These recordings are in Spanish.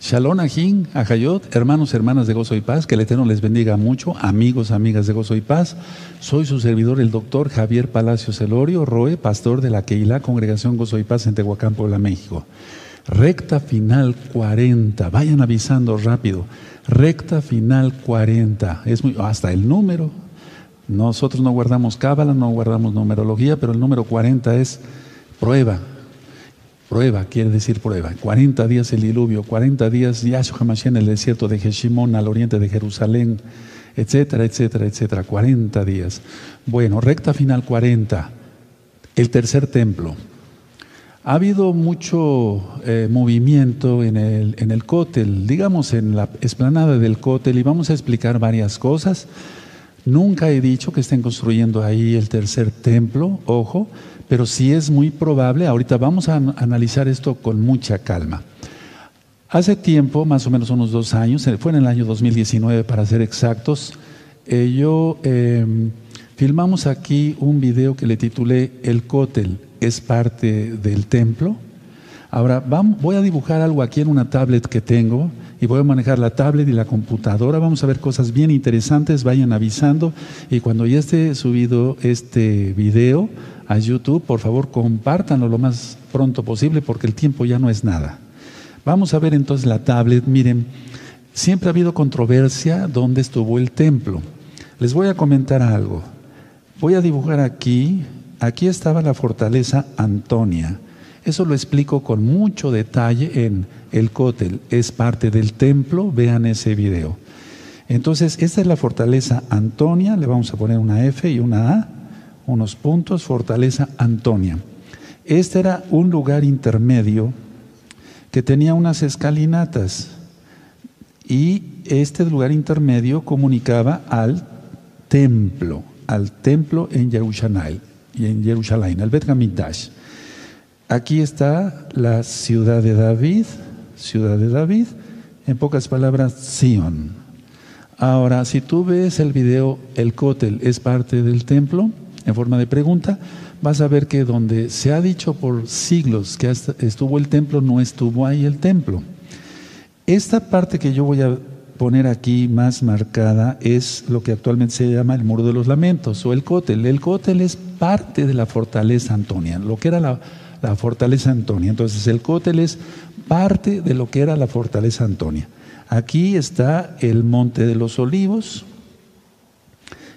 Shalom Ajin, Ajayot, hermanos, hermanas de Gozo y Paz, que el Eterno les bendiga mucho, amigos, amigas de Gozo y Paz. Soy su servidor, el doctor Javier Palacio Celorio, Roe, pastor de la Keilah Congregación Gozo y Paz en Tehuacán, Puebla, México. Recta final 40, vayan avisando rápido. Recta final 40, es muy, hasta el número. Nosotros no guardamos cábala, no guardamos numerología, pero el número 40 es prueba, Prueba, quiere decir prueba. 40 días el diluvio, 40 días Yahshua Hamashiach en el desierto de Jeshimón al oriente de Jerusalén, etcétera, etcétera, etcétera. 40 días. Bueno, recta final 40. El tercer templo. Ha habido mucho eh, movimiento en el, en el cótel, digamos en la esplanada del cótel, y vamos a explicar varias cosas. Nunca he dicho que estén construyendo ahí el tercer templo, ojo, pero sí es muy probable, ahorita vamos a analizar esto con mucha calma. Hace tiempo, más o menos unos dos años, eh, fue en el año 2019 para ser exactos, eh, yo em, filmamos aquí un video que le titulé El cótel es parte del templo. Ahora voy a dibujar algo aquí en una tablet que tengo y voy a manejar la tablet y la computadora. Vamos a ver cosas bien interesantes, vayan avisando y cuando ya esté subido este video, a YouTube, por favor compártanlo lo más pronto posible porque el tiempo ya no es nada. Vamos a ver entonces la tablet. Miren, siempre ha habido controversia dónde estuvo el templo. Les voy a comentar algo. Voy a dibujar aquí, aquí estaba la fortaleza Antonia. Eso lo explico con mucho detalle en el cótel. Es parte del templo, vean ese video. Entonces, esta es la fortaleza Antonia, le vamos a poner una F y una A unos puntos, Fortaleza Antonia. Este era un lugar intermedio que tenía unas escalinatas y este lugar intermedio comunicaba al templo, al templo en Jerusalén, y en Jerusalén, al Bet Aquí está la ciudad de David, ciudad de David, en pocas palabras, Sion. Ahora, si tú ves el video, el cótel es parte del templo, en forma de pregunta, vas a ver que donde se ha dicho por siglos que estuvo el templo, no estuvo ahí el templo. Esta parte que yo voy a poner aquí más marcada es lo que actualmente se llama el muro de los lamentos o el cótel. El cótel es parte de la fortaleza Antonia, lo que era la, la fortaleza Antonia. Entonces el cótel es parte de lo que era la fortaleza Antonia. Aquí está el monte de los olivos,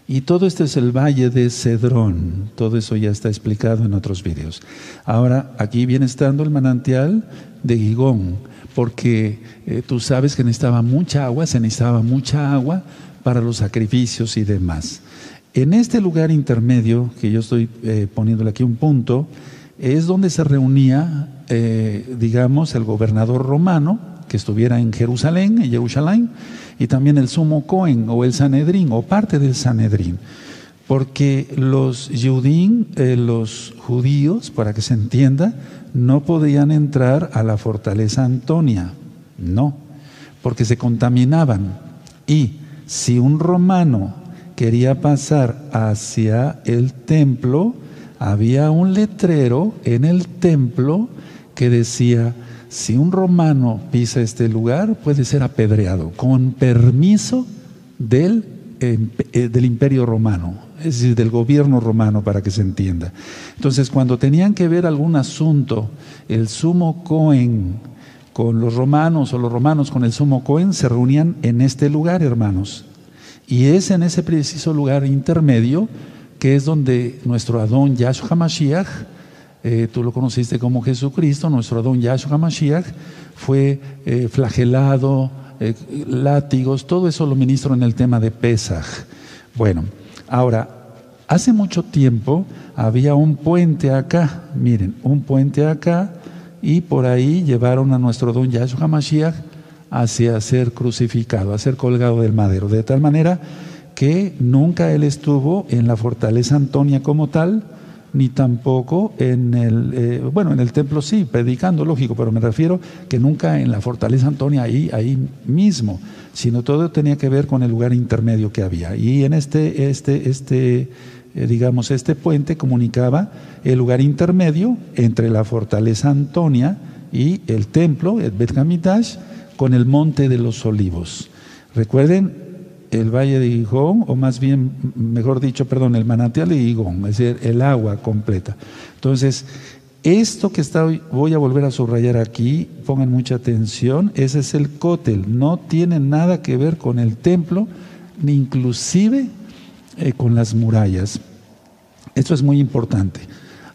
y todo este es el valle de Cedrón. Todo eso ya está explicado en otros vídeos. Ahora, aquí viene estando el manantial de Gigón, porque eh, tú sabes que necesitaba mucha agua, se necesitaba mucha agua para los sacrificios y demás. En este lugar intermedio, que yo estoy eh, poniéndole aquí un punto, es donde se reunía, eh, digamos, el gobernador romano, que estuviera en Jerusalén, en Jerusalén, y también el sumo Cohen o el Sanedrín o parte del Sanedrín. Porque los judín, eh, los judíos, para que se entienda, no podían entrar a la fortaleza Antonia, no, porque se contaminaban. Y si un romano quería pasar hacia el templo, había un letrero en el templo que decía, si un romano pisa este lugar, puede ser apedreado con permiso del, eh, del imperio romano, es decir, del gobierno romano, para que se entienda. Entonces, cuando tenían que ver algún asunto, el sumo Cohen con los romanos o los romanos con el sumo Cohen se reunían en este lugar, hermanos. Y es en ese preciso lugar intermedio que es donde nuestro Adón Yahshua Mashiach eh, tú lo conociste como Jesucristo, nuestro Adón Yahshua Mashiach, fue eh, flagelado, eh, látigos, todo eso lo ministro en el tema de Pesach. Bueno, ahora, hace mucho tiempo había un puente acá, miren, un puente acá, y por ahí llevaron a nuestro Adón Yahshua Mashiach hacia ser crucificado, a ser colgado del madero, de tal manera que nunca él estuvo en la fortaleza Antonia como tal, ni tampoco en el, eh, bueno, en el templo sí, predicando, lógico, pero me refiero que nunca en la fortaleza Antonia, ahí, ahí mismo, sino todo tenía que ver con el lugar intermedio que había. Y en este, este, este, eh, digamos, este puente comunicaba el lugar intermedio entre la fortaleza Antonia y el templo, el Bet con el monte de los olivos. Recuerden, el valle de Gijón, o más bien, mejor dicho, perdón, el manantial de Gijón, es decir, el agua completa. Entonces, esto que está hoy, voy a volver a subrayar aquí, pongan mucha atención, ese es el cótel, no tiene nada que ver con el templo, ni inclusive eh, con las murallas. Esto es muy importante.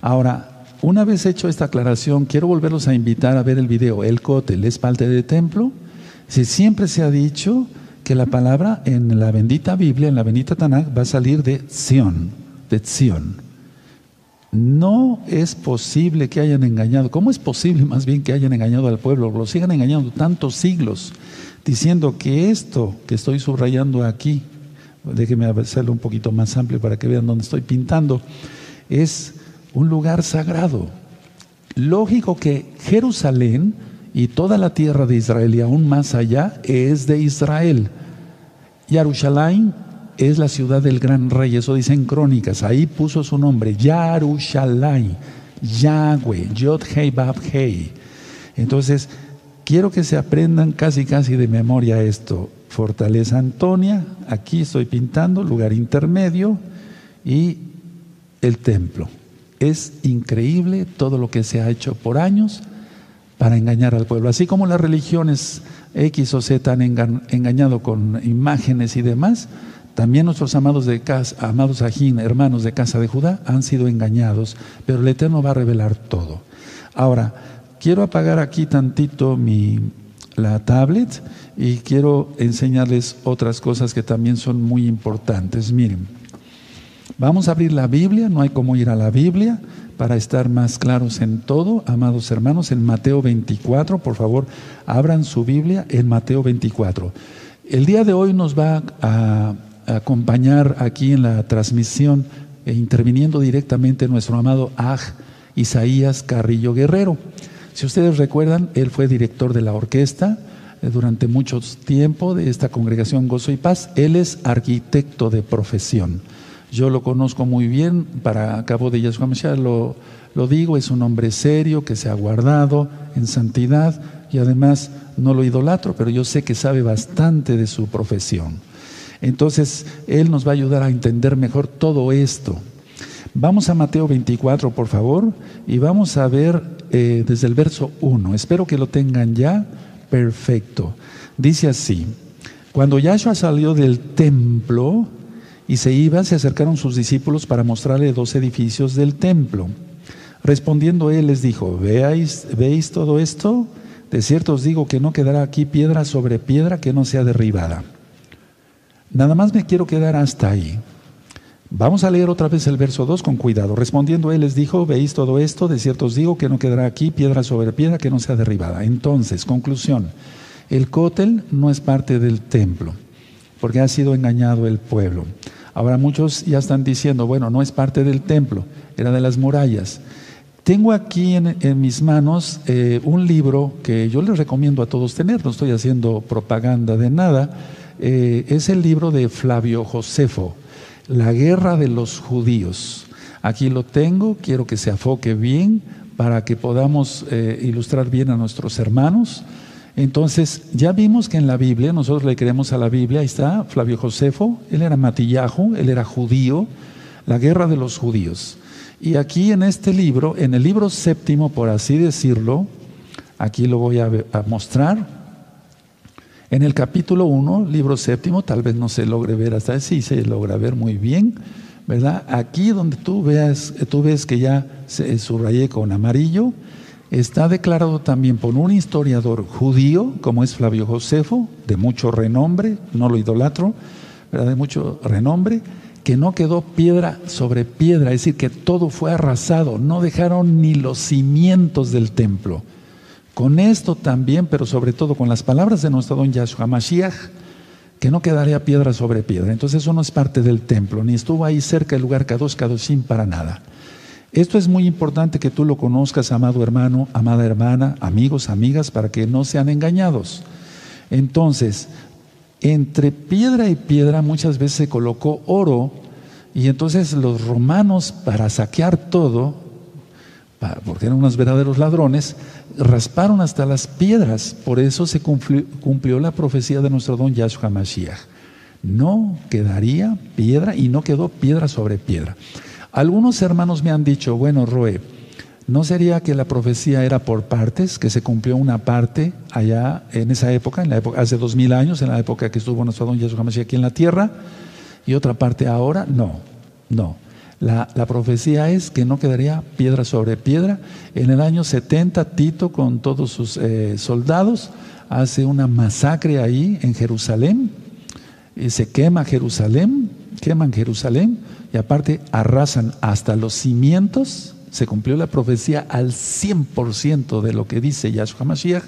Ahora, una vez hecho esta aclaración, quiero volverlos a invitar a ver el video. El cótel es parte de templo. Si siempre se ha dicho que la palabra en la bendita Biblia, en la bendita Tanakh, va a salir de Sion, de Sion. No es posible que hayan engañado. ¿Cómo es posible más bien que hayan engañado al pueblo? Lo sigan engañando tantos siglos, diciendo que esto que estoy subrayando aquí, déjenme hacerlo un poquito más amplio para que vean dónde estoy pintando, es un lugar sagrado. Lógico que Jerusalén y toda la tierra de Israel y aún más allá es de Israel. Yarushalayim es la ciudad del gran rey, eso dicen crónicas, ahí puso su nombre, Yarushalay, Yahweh, Yod Hei Bab Hei. Entonces, quiero que se aprendan casi casi de memoria esto. Fortaleza Antonia, aquí estoy pintando, lugar intermedio y el templo. Es increíble todo lo que se ha hecho por años para engañar al pueblo. Así como las religiones X o Z han engañado con imágenes y demás, también nuestros amados de casa, amados ajín, hermanos de casa de Judá, han sido engañados, pero el Eterno va a revelar todo. Ahora, quiero apagar aquí tantito mi, la tablet y quiero enseñarles otras cosas que también son muy importantes. Miren, vamos a abrir la Biblia, no hay como ir a la Biblia para estar más claros en todo, amados hermanos, en Mateo 24, por favor, abran su Biblia en Mateo 24. El día de hoy nos va a acompañar aquí en la transmisión, e interviniendo directamente nuestro amado Aj Isaías Carrillo Guerrero. Si ustedes recuerdan, él fue director de la orquesta eh, durante mucho tiempo de esta congregación Gozo y Paz. Él es arquitecto de profesión. Yo lo conozco muy bien, para cabo de Yahshua Mashiach lo, lo digo, es un hombre serio que se ha guardado en santidad y además no lo idolatro, pero yo sé que sabe bastante de su profesión. Entonces, Él nos va a ayudar a entender mejor todo esto. Vamos a Mateo 24, por favor, y vamos a ver eh, desde el verso 1. Espero que lo tengan ya perfecto. Dice así, cuando Yahshua salió del templo y se iba, se acercaron sus discípulos para mostrarle dos edificios del templo. Respondiendo él les dijo, ¿Veáis, ¿veis todo esto? De cierto os digo que no quedará aquí piedra sobre piedra que no sea derribada. Nada más me quiero quedar hasta ahí. Vamos a leer otra vez el verso 2 con cuidado. Respondiendo él les dijo, veis todo esto, de cierto os digo que no quedará aquí piedra sobre piedra que no sea derribada. Entonces, conclusión, el cótel no es parte del templo, porque ha sido engañado el pueblo. Ahora muchos ya están diciendo, bueno, no es parte del templo, era de las murallas. Tengo aquí en, mis manos eh, un libro que yo les recomiendo a todos tener, no estoy haciendo propaganda de nada, eh, es el libro de Flavio Josefo, La guerra de los judíos. Aquí lo tengo, quiero que se afoque bien para que podamos eh, ilustrar bien a nuestros hermanos. Entonces, ya vimos que en la Biblia, nosotros le creemos a la Biblia, ahí está Flavio Josefo, él era matillajo, él era judío, la guerra de los judíos. Y aquí en este libro, en el libro séptimo, por así decirlo, aquí lo voy a mostrar, en el capítulo 1, libro séptimo, tal vez no se logre ver hasta ahí, sí se logra ver muy bien, ¿verdad? Aquí donde tú veas, tú ves que ya se subrayé con amarillo, está declarado también por un historiador judío, como es Flavio Josefo, de mucho renombre, no lo idolatro, ¿verdad? de mucho renombre, que no quedó piedra sobre piedra, es decir, que todo fue arrasado, no dejaron ni los cimientos del templo. Con esto también, pero sobre todo con las palabras de nuestro don Yahshua Mashiach, que no quedaría piedra sobre piedra. Entonces eso no es parte del templo, ni estuvo ahí cerca del lugar Kadosh Kadoshim para nada. Esto es muy importante que tú lo conozcas, amado hermano, amada hermana, amigos, amigas, para que no sean engañados. Entonces, entre piedra y piedra muchas veces se colocó oro y entonces los romanos para saquear todo porque eran unos verdaderos ladrones, rasparon hasta las piedras. Por eso se cumplió, la profecía de nuestro don Yahshua Mashiach. No quedaría piedra y no quedó piedra sobre piedra. Algunos hermanos me han dicho, bueno, Roe, ¿no sería que la profecía era por partes, que se cumplió una parte allá en esa época, en la época hace dos mil años, en la época que estuvo nuestro don Mashiach aquí en la tierra, y otra parte ahora? No, no. La, profecía es que no quedaría piedra sobre piedra. En el año 70, Tito, con todos sus eh, soldados, hace una masacre ahí en Jerusalén. Y se quema Jerusalén, queman Jerusalén y aparte arrasan hasta los cimientos. Se cumplió la profecía al 100% de lo que dice Yahshua Mashiach.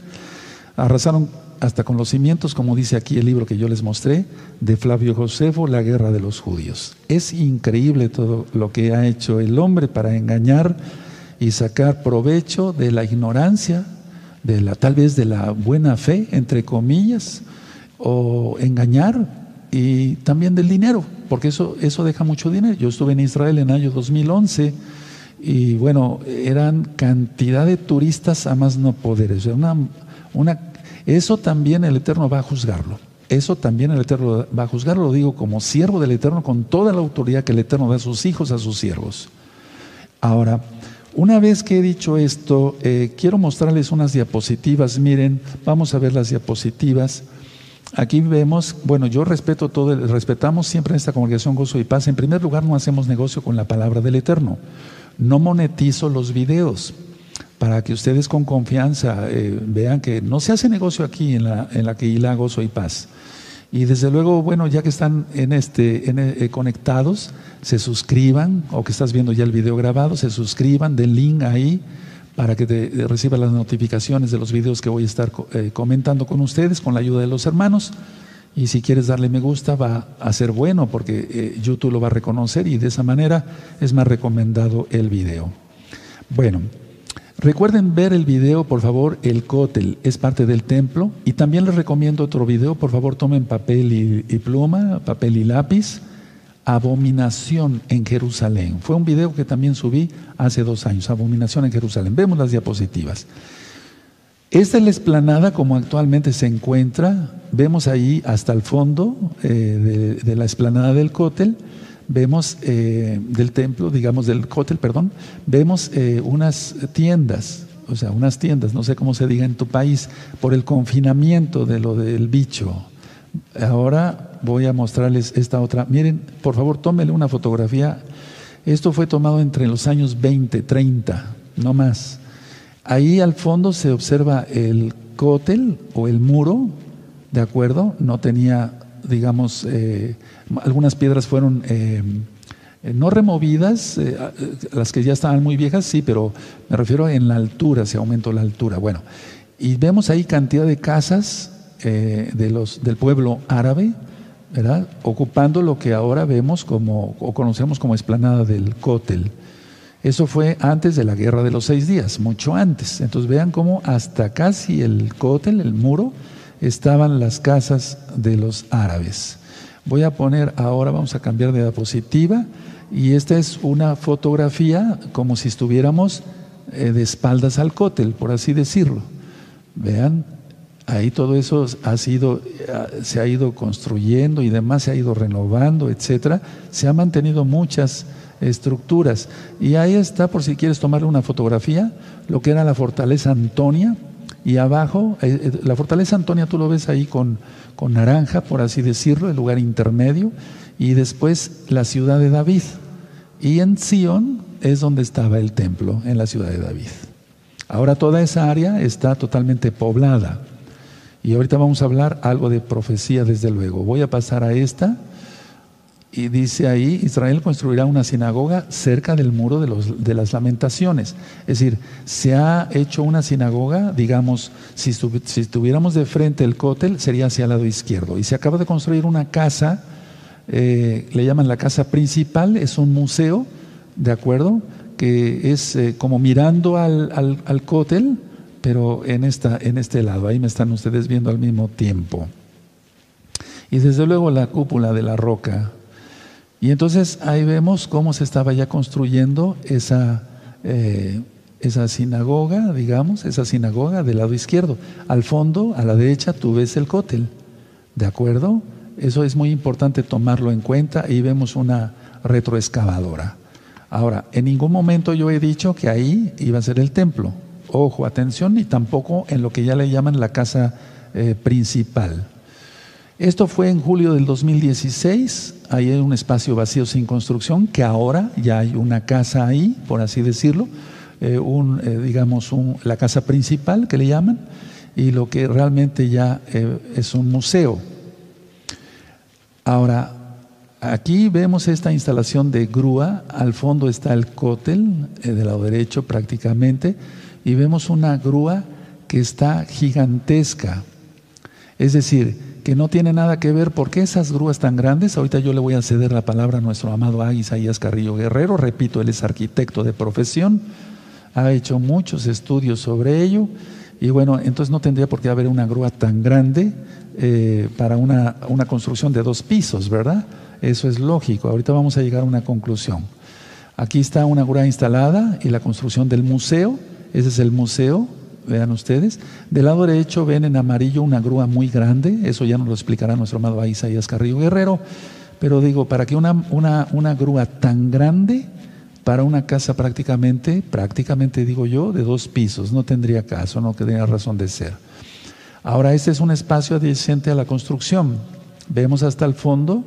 Arrasaron hasta con los cimientos, como dice aquí el libro que yo les mostré, de Flavio Josefo, La guerra de los judíos. Es increíble todo lo que ha hecho el hombre para engañar y sacar provecho de la ignorancia, de la, tal vez de la buena fe, entre comillas, o engañar y también del dinero, porque eso, eso deja mucho dinero. Yo estuve en Israel en el año 2011 y bueno, eran cantidad de turistas a más no poder, una, una eso también el Eterno va a juzgarlo. Eso también el Eterno va a juzgarlo, lo digo como siervo del Eterno, con toda la autoridad que el Eterno da a sus hijos, a sus siervos. Ahora, una vez que he dicho esto, eh, quiero mostrarles unas diapositivas. Miren, vamos a ver las diapositivas. Aquí vemos, bueno, yo respeto todo, respetamos siempre en esta congregación Gozo y Paz. En primer lugar, no hacemos negocio con la palabra del Eterno. No monetizo los videos para que ustedes con confianza eh, vean que no se hace negocio aquí en la, en la que hila gozo y paz. Y desde luego, bueno, ya que están en este, eh, conectados, se suscriban, o que estás viendo ya el video grabado, se suscriban, den link ahí para que te, eh, reciban las notificaciones de los videos que voy a estar comentando con ustedes con la ayuda de los hermanos. Y si quieres darle me gusta, va a ser bueno porque YouTube lo va a reconocer y de esa manera es más recomendado el video. Bueno, Recuerden ver el video, por favor, el cótel es parte del templo. Y también les recomiendo otro video, por favor, tomen papel y, pluma, papel y lápiz. Abominación en Jerusalén. Fue un video que también subí hace dos años, Abominación en Jerusalén. Vemos las diapositivas. Esta es la explanada como actualmente se encuentra. Vemos ahí hasta el fondo eh, de, la explanada del cótel vemos eh, del templo, digamos del cótel, perdón, vemos eh, unas tiendas, o sea, unas tiendas, no sé cómo se diga en tu país, por el confinamiento de lo del bicho. Ahora voy a mostrarles esta otra. Miren, por favor, tómenle una fotografía. Esto fue tomado entre los años 20, 30, no más. Ahí al fondo se observa el cótel o el muro, ¿de acuerdo? No tenía, digamos, eh, algunas piedras fueron eh, no removidas, eh, las que ya estaban muy viejas, sí, pero me refiero en la altura, se aumentó la altura. Bueno, y vemos ahí cantidad de casas de los, del pueblo árabe, ¿verdad? Ocupando lo que ahora vemos como, o conocemos como esplanada del cótel. Eso fue antes de la guerra de los seis días, mucho antes. Entonces vean cómo hasta casi el cótel, el muro, estaban las casas de los árabes. Voy a poner ahora, vamos a cambiar de diapositiva, y esta es una fotografía como si estuviéramos eh, de espaldas al cótel, por así decirlo. Vean, ahí todo eso ha sido, eh, se ha ido construyendo y demás, se ha ido renovando, etcétera. Se han mantenido muchas estructuras. Y ahí está, por si quieres tomarle una fotografía, lo que era la fortaleza Antonia. Y abajo, eh, la fortaleza Antonia tú lo ves ahí con con naranja, por así decirlo, el lugar intermedio, y después la ciudad de David. Y en Sion es donde estaba el templo, en la ciudad de David. Ahora toda esa área está totalmente poblada. Y ahorita vamos a hablar algo de profecía, desde luego. Voy a pasar a esta. Y dice ahí, Israel construirá una sinagoga cerca del muro de, los, de, las lamentaciones. Es decir, se ha hecho una sinagoga, digamos, si, si estuviéramos de frente el cótel, sería hacia el lado izquierdo. Y se acaba de construir una casa, eh, le llaman la casa principal, es un museo, ¿de acuerdo? Que es eh, como mirando al, al, al cótel, pero en, esta, en este lado. Ahí me están ustedes viendo al mismo tiempo. Y desde luego la cúpula de la roca y entonces ahí vemos cómo se estaba ya construyendo esa, eh, esa sinagoga, digamos, esa sinagoga del lado izquierdo. Al fondo, a la derecha, tú ves el cótel. ¿De acuerdo? Eso es muy importante tomarlo en cuenta y vemos una retroexcavadora. Ahora, en ningún momento yo he dicho que ahí iba a ser el templo. Ojo, atención, ni tampoco en lo que ya le llaman la casa eh, principal. Esto fue en julio del 2016, ahí hay un espacio vacío sin construcción, que ahora ya hay una casa ahí, por así decirlo, eh, un, eh, digamos, un, la casa principal que le llaman, y lo que realmente ya es un museo. Ahora, aquí vemos esta instalación de grúa, al fondo está el cótel, del lado derecho prácticamente, y vemos una grúa que está gigantesca. Es decir, que no tiene nada que ver, porque esas grúas tan grandes? Ahorita yo le voy a ceder la palabra a nuestro amado Isaías Carrillo Guerrero, repito, él es arquitecto de profesión, ha hecho muchos estudios sobre ello, y bueno, entonces no tendría por qué haber una grúa tan grande eh, para una, una construcción de dos pisos, ¿verdad? Eso es lógico, ahorita vamos a llegar a una conclusión. Aquí está una grúa instalada y la construcción del museo, ese es el museo vean ustedes. Del lado derecho ven en amarillo una grúa muy grande, eso ya nos lo explicará nuestro amado Isaías Carrillo Guerrero, pero digo, para que una, una, una grúa tan grande para una casa prácticamente, prácticamente digo yo, de dos pisos, no tendría caso, no tendría razón de ser. Ahora, este es un espacio adyacente a la construcción. Vemos hasta el fondo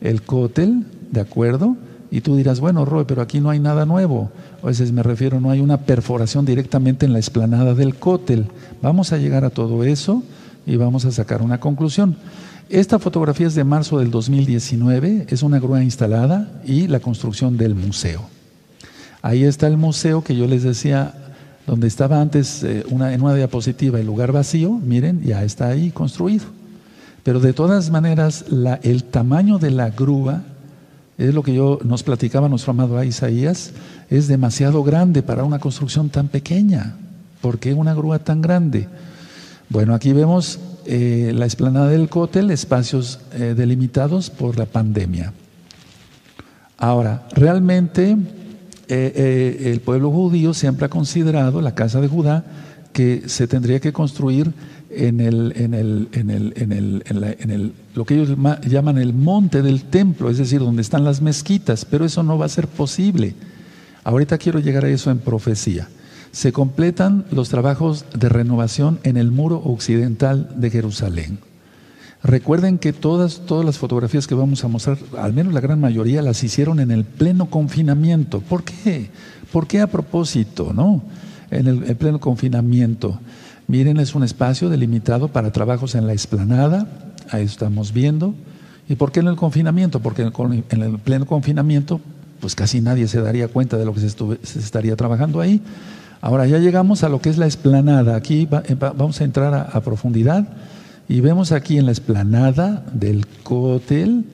el cótel, ¿de acuerdo? Y tú dirás, bueno, Roy, pero aquí no hay nada nuevo. A veces me refiero, no hay una perforación directamente en la explanada del cótel. Vamos a llegar a todo eso y vamos a sacar una conclusión. Esta fotografía es de marzo del 2019, es una grúa instalada y la construcción del museo. Ahí está el museo que yo les decía, donde estaba antes eh, una, en una diapositiva el lugar vacío, miren, ya está ahí construido. Pero de todas maneras, el tamaño de la grúa es lo que yo nos platicaba nuestro amado Isaías, es demasiado grande para una construcción tan pequeña. ¿Por qué una grúa tan grande? Bueno, aquí vemos eh, la explanada del cótel, espacios eh, delimitados por la pandemia. Ahora, realmente eh, el pueblo judío siempre ha considerado, la casa de Judá, que se tendría que construir en, el, en, el, en, el, en, el, en, el, lo que ellos llaman el monte del templo, es decir, donde están las mezquitas, pero eso no va a ser posible. Ahorita quiero llegar a eso en profecía. Se completan los trabajos de renovación en el muro occidental de Jerusalén. Recuerden que todas, todas las fotografías que vamos a mostrar, al menos la gran mayoría, las hicieron en el pleno confinamiento. ¿Por qué? ¿Por qué a propósito? ¿No? En el pleno confinamiento. Miren, es un espacio delimitado para trabajos en la explanada, ahí estamos viendo. ¿Y por qué en el confinamiento? Porque en el pleno confinamiento, pues casi nadie se daría cuenta de lo que se, estaría trabajando ahí. Ahora ya llegamos a lo que es la explanada. Aquí eh, vamos a entrar a, profundidad y vemos aquí en la explanada del cótel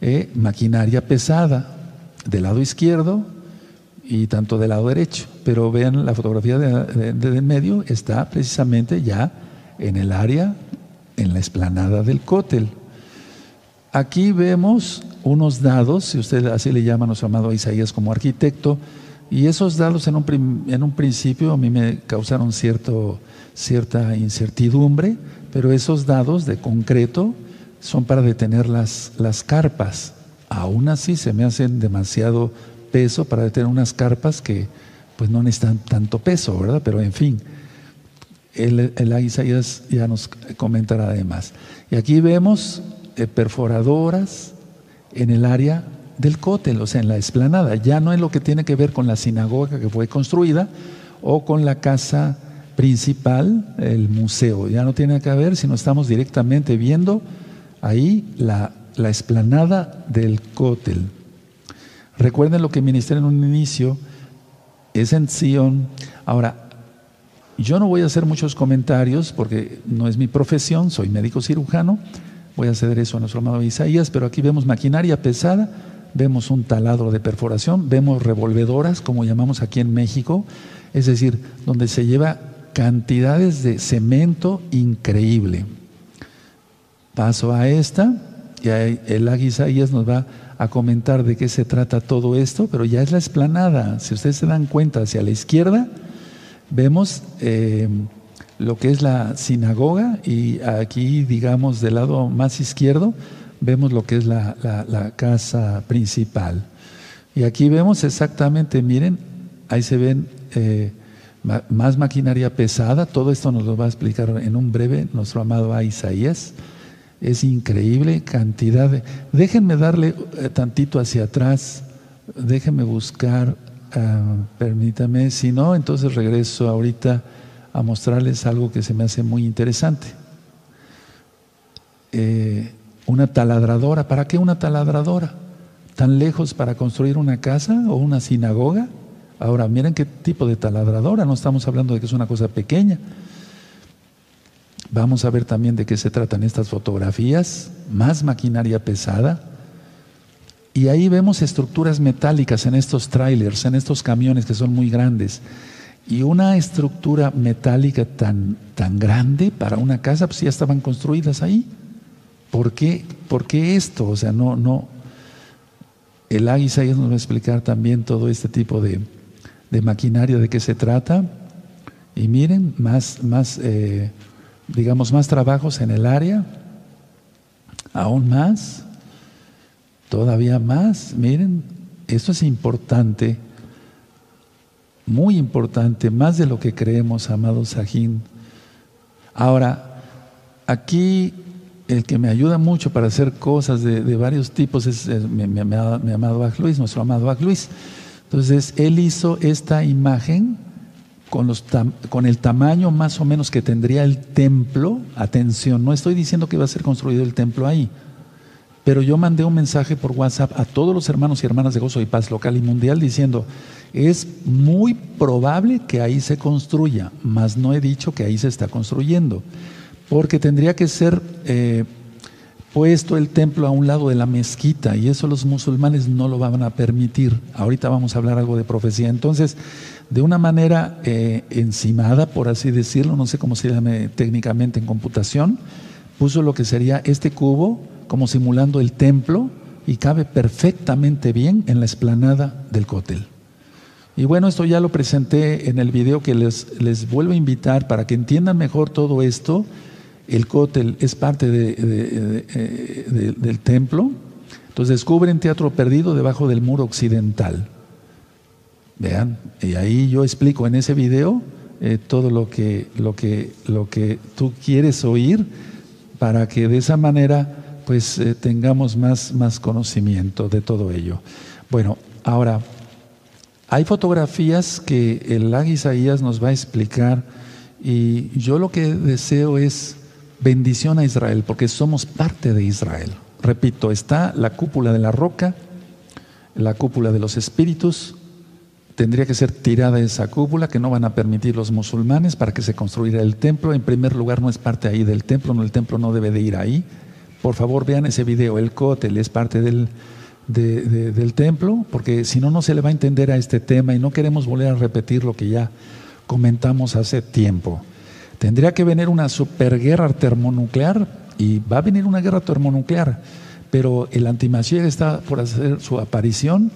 eh, maquinaria pesada. Del lado izquierdo y tanto del lado derecho. Pero vean la fotografía de, de, medio, está precisamente ya en el área, en la explanada del cótel. Aquí vemos unos dados, si usted así le llama a nuestro amado Isaías como arquitecto, y esos dados en un, en un principio a mí me causaron cierto, cierta incertidumbre, pero esos dados de concreto son para detener las, las carpas. Aún así se me hacen demasiado peso para detener unas carpas que pues no necesitan tanto peso, ¿verdad? Pero en fin, el, el Isaías ya nos comentará además. Y aquí vemos eh, perforadoras en el área del cótel, o sea, en la explanada. Ya no es lo que tiene que ver con la sinagoga que fue construida o con la casa principal, el museo. Ya no tiene que ver, sino estamos directamente viendo ahí la, la explanada del cótel. Recuerden lo que ministré en un inicio, es en Sion. Ahora, yo no voy a hacer muchos comentarios porque no es mi profesión, soy médico cirujano, voy a ceder eso a nuestro amado Isaías, pero aquí vemos maquinaria pesada, vemos un taladro de perforación, vemos revolvedoras, como llamamos aquí en México, es decir, donde se lleva cantidades de cemento increíble. Paso a esta, y el Isaías nos va a comentar de qué se trata todo esto, pero ya es la explanada. Si ustedes se dan cuenta, hacia la izquierda vemos eh, lo que es la sinagoga y aquí, digamos, del lado más izquierdo, vemos lo que es la, casa principal. Y aquí vemos exactamente, miren, ahí se ven eh, más maquinaria pesada, todo esto nos lo va a explicar en un breve nuestro amado Isaías. Es increíble cantidad de... Déjenme darle eh, tantito hacia atrás, déjenme buscar, ah, permítame, si no, entonces regreso ahorita a mostrarles algo que se me hace muy interesante. Eh, una taladradora, ¿para qué una taladradora? ¿Tan lejos para construir una casa o una sinagoga? Ahora, miren qué tipo de taladradora, no estamos hablando de que es una cosa pequeña. Vamos a ver también de qué se tratan estas fotografías, más maquinaria pesada. Y ahí vemos estructuras metálicas en estos trailers, en estos camiones que son muy grandes. Y una estructura metálica tan, tan grande para una casa, pues ya estaban construidas ahí. ¿Por qué, ¿Por qué esto? O sea, no, no. El Águisa nos va a explicar también todo este tipo de, de maquinaria, de qué se trata. Y miren, más, más eh, digamos, más trabajos en el área, aún más, todavía más. Miren, esto es importante muy importante, más de lo que creemos, amado Sajín. Ahora, aquí el que me ayuda mucho para hacer cosas de, varios tipos es, mi, amado Bach Luis, nuestro amado Bach Luis. Entonces, él hizo esta imagen con, los con el tamaño más o menos que tendría el templo. Atención, no estoy diciendo que va a ser construido el templo ahí, pero yo mandé un mensaje por WhatsApp a todos los hermanos y hermanas de Gozo y Paz local y mundial diciendo, es muy probable que ahí se construya, mas no he dicho que ahí se está construyendo, porque tendría que ser eh, puesto el templo a un lado de la mezquita y eso los musulmanes no lo van a permitir. Ahorita vamos a hablar algo de profecía. Entonces, de una manera eh, encimada, por así decirlo, no sé cómo se llame técnicamente en computación, puso lo que sería este cubo como simulando el templo y cabe perfectamente bien en la explanada del cótel. Y bueno, esto ya lo presenté en el video que les, les vuelvo a invitar para que entiendan mejor todo esto. El cótel es parte de, del templo. Entonces descubren Teatro Perdido debajo del muro occidental. Vean, y ahí yo explico en ese video eh, todo lo que, lo, que, lo que tú quieres oír para que de esa manera pues eh, tengamos más, más conocimiento de todo ello. Bueno, ahora hay fotografías que el Lag Isaías nos va a explicar y yo lo que deseo es bendición a Israel porque somos parte de Israel. Repito, está la cúpula de la roca, la cúpula de los espíritus, tendría que ser tirada esa cúpula que no van a permitir los musulmanes para que se construya el templo. En primer lugar, no es parte ahí del templo, no, el templo no debe de ir ahí. Por favor, vean ese video, el cótel es parte del, del templo, porque si no, no se le va a entender a este tema y no queremos volver a repetir lo que ya comentamos hace tiempo. Tendría que venir una superguerra termonuclear y va a venir una guerra termonuclear, pero el antimasier está por hacer su aparición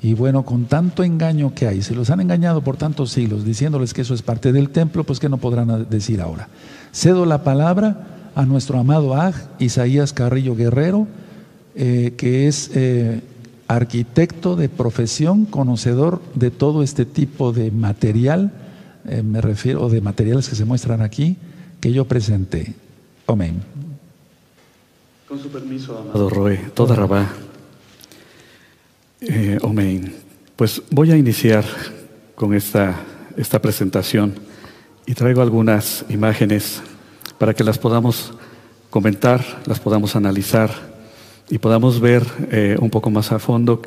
y bueno, con tanto engaño que hay, se los han engañado por tantos siglos diciéndoles que eso es parte del templo, pues que no podrán decir ahora. Cedo la palabra a nuestro amado Aj, Isaías Carrillo Guerrero, eh, que es eh, arquitecto de profesión, conocedor de todo este tipo de material, eh, me refiero, o de materiales que se muestran aquí, que yo presenté. Amén. Con su permiso, amado Roe, toda rabá. amén. Pues voy a iniciar con esta, esta presentación y traigo algunas imágenes para que las podamos comentar, las podamos analizar y podamos ver eh, un poco más a fondo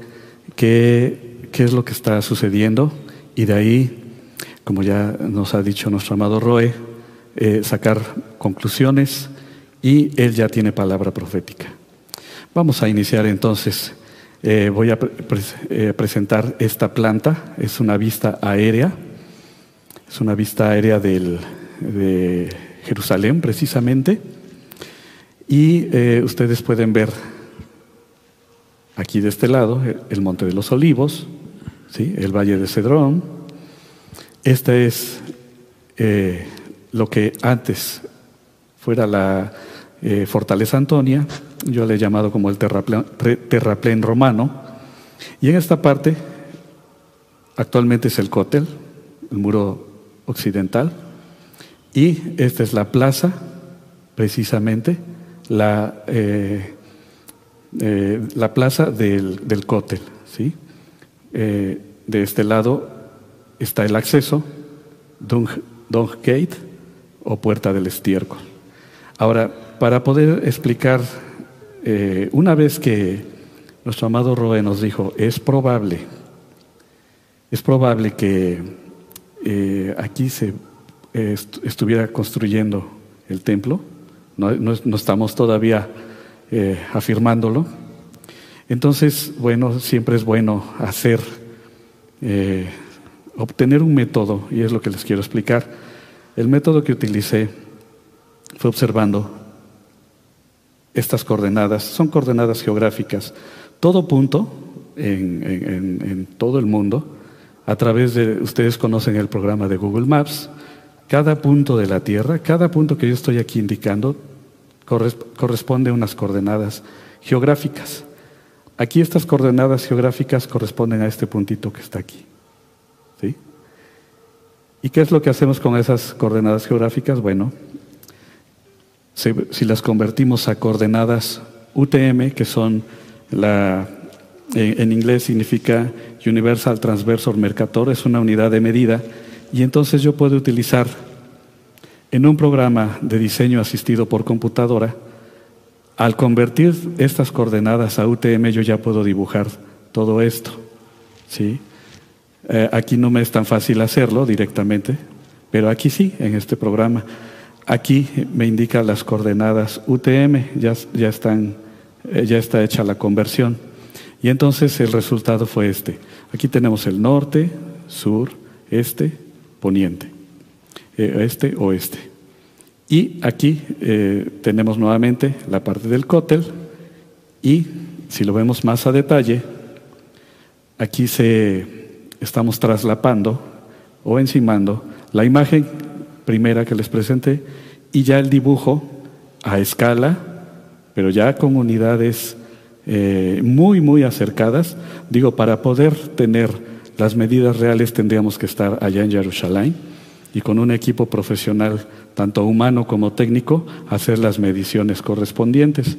qué, qué es lo que está sucediendo y de ahí, como ya nos ha dicho nuestro amado Roe, eh, sacar conclusiones y él ya tiene palabra profética. Vamos a iniciar entonces. Eh, voy a presentar esta planta, es una vista aérea, es una vista aérea del, de Jerusalén precisamente, y ustedes pueden ver Aquí de este lado, el Monte de los Olivos, ¿sí? el Valle de Cedrón. Esta es eh, lo que antes fuera la eh, Fortaleza Antonia, yo le he llamado como el terraplén, romano, y en esta parte actualmente es el cótel, el muro occidental, y esta es la plaza, precisamente, la, eh, eh, la plaza del, del. ¿sí? de este lado está el acceso, Dung, Gate o Puerta del Estiércol. Ahora, para poder explicar, eh, una vez que nuestro amado Roe nos dijo, es probable, es probable que eh, aquí se estuviera construyendo el templo, no, estamos todavía eh, afirmándolo. Entonces, bueno, siempre es bueno hacer, obtener un método, y es lo que les quiero explicar. El método que utilicé fue observando estas coordenadas, son coordenadas geográficas. Todo punto en, todo el mundo, a través de, ustedes conocen el programa de Google Maps, cada punto de la Tierra, cada punto que yo estoy aquí indicando, corresponde a unas coordenadas geográficas. Aquí estas coordenadas geográficas corresponden a este puntito que está aquí. ¿Sí? ¿Y qué es lo que hacemos con esas coordenadas geográficas? Bueno, si las convertimos a coordenadas UTM, que son la, en inglés significa Universal Transversor Mercator, es una unidad de medida, y entonces yo puedo utilizar en un programa de diseño asistido por computadora, al convertir estas coordenadas a UTM yo ya puedo dibujar todo esto. ¿sí? Eh, aquí no me es tan fácil hacerlo directamente, pero aquí sí, en este programa. Aquí me indica las coordenadas UTM, ya, están, eh, ya está hecha la conversión. Y entonces el resultado fue este. Aquí tenemos el norte, sur, este, poniente, eh, este, oeste. Y aquí eh, tenemos nuevamente la parte del cótel y si lo vemos más a detalle, aquí se estamos traslapando o encimando la imagen primera que les presenté, y ya el dibujo a escala, pero ya con unidades eh, muy, muy acercadas. Digo, para poder tener las medidas reales tendríamos que estar allá en Jerusalén y con un equipo profesional, tanto humano como técnico, hacer las mediciones correspondientes.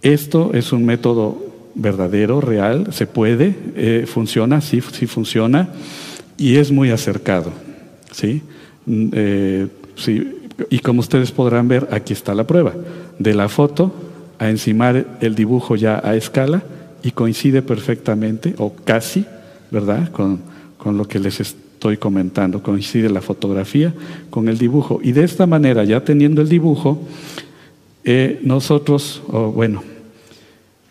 Esto es un método verdadero, real, se puede, eh, funciona, sí, funciona y es muy acercado. ¿sí? Mm, eh, sí, y como ustedes podrán ver, aquí está la prueba. De la foto a encimar el dibujo ya a escala y coincide perfectamente, o casi, ¿verdad? Con, con lo que les estoy comentando. Coincide la fotografía con el dibujo. Y de esta manera, ya teniendo el dibujo, eh, nosotros, bueno,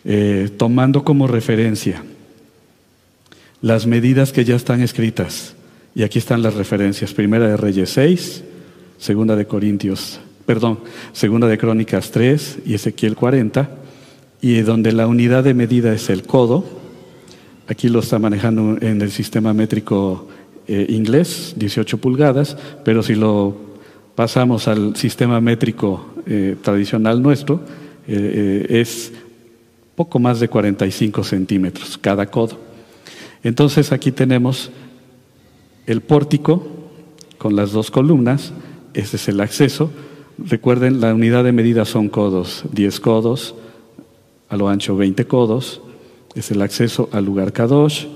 eh, tomando como referencia las medidas que ya están escritas, y aquí están las referencias. Primera de Reyes 6, segunda de Corintios, perdón, segunda de Crónicas 3 y Ezequiel 40, y donde la unidad de medida es el codo. Aquí lo está manejando en el sistema métrico eh, inglés, 18 pulgadas, pero si lo pasamos al sistema métrico eh, tradicional nuestro, eh, es poco más de 45 centímetros cada codo. Entonces aquí tenemos el pórtico con las dos columnas, ese es el acceso. Recuerden, la unidad de medida son codos, 10 codos, a lo ancho 20 codos, es el acceso al lugar Kadosh,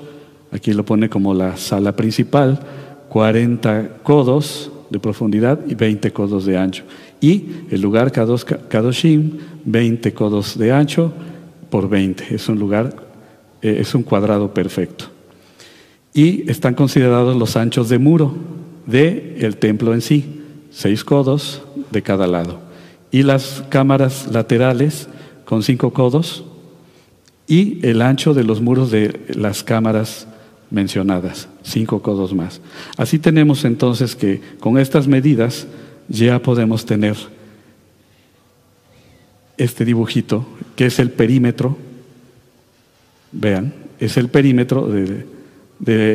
aquí lo pone como la sala principal, 40 codos de profundidad y 20 codos de ancho. Y el lugar Kadosh, Kadoshim, 20 codos de ancho por 20, es un lugar, eh, es un cuadrado perfecto y están considerados los anchos de muro del el templo en sí, seis codos de cada lado. Y las cámaras laterales con cinco codos y el ancho de los muros de las cámaras mencionadas, cinco codos más. Así tenemos entonces que con estas medidas ya podemos tener este dibujito, que es el perímetro, vean, es el perímetro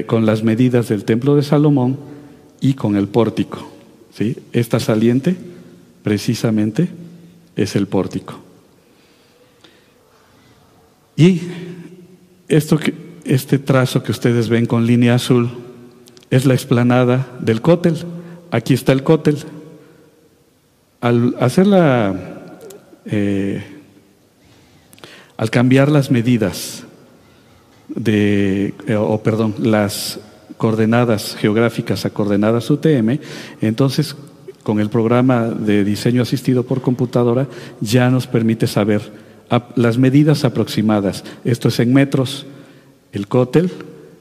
con las medidas del templo de Salomón y con el pórtico. ¿sí? Esta saliente, precisamente, es el pórtico. Y esto este trazo que ustedes ven con línea azul es la explanada del cótel. Aquí está el cótel. Al hacer la, eh, al cambiar las medidas de, eh, o perdón, las coordenadas geográficas a coordenadas UTM, entonces con el programa de diseño asistido por computadora ya nos permite saber las medidas aproximadas. Esto es en metros. El cótel,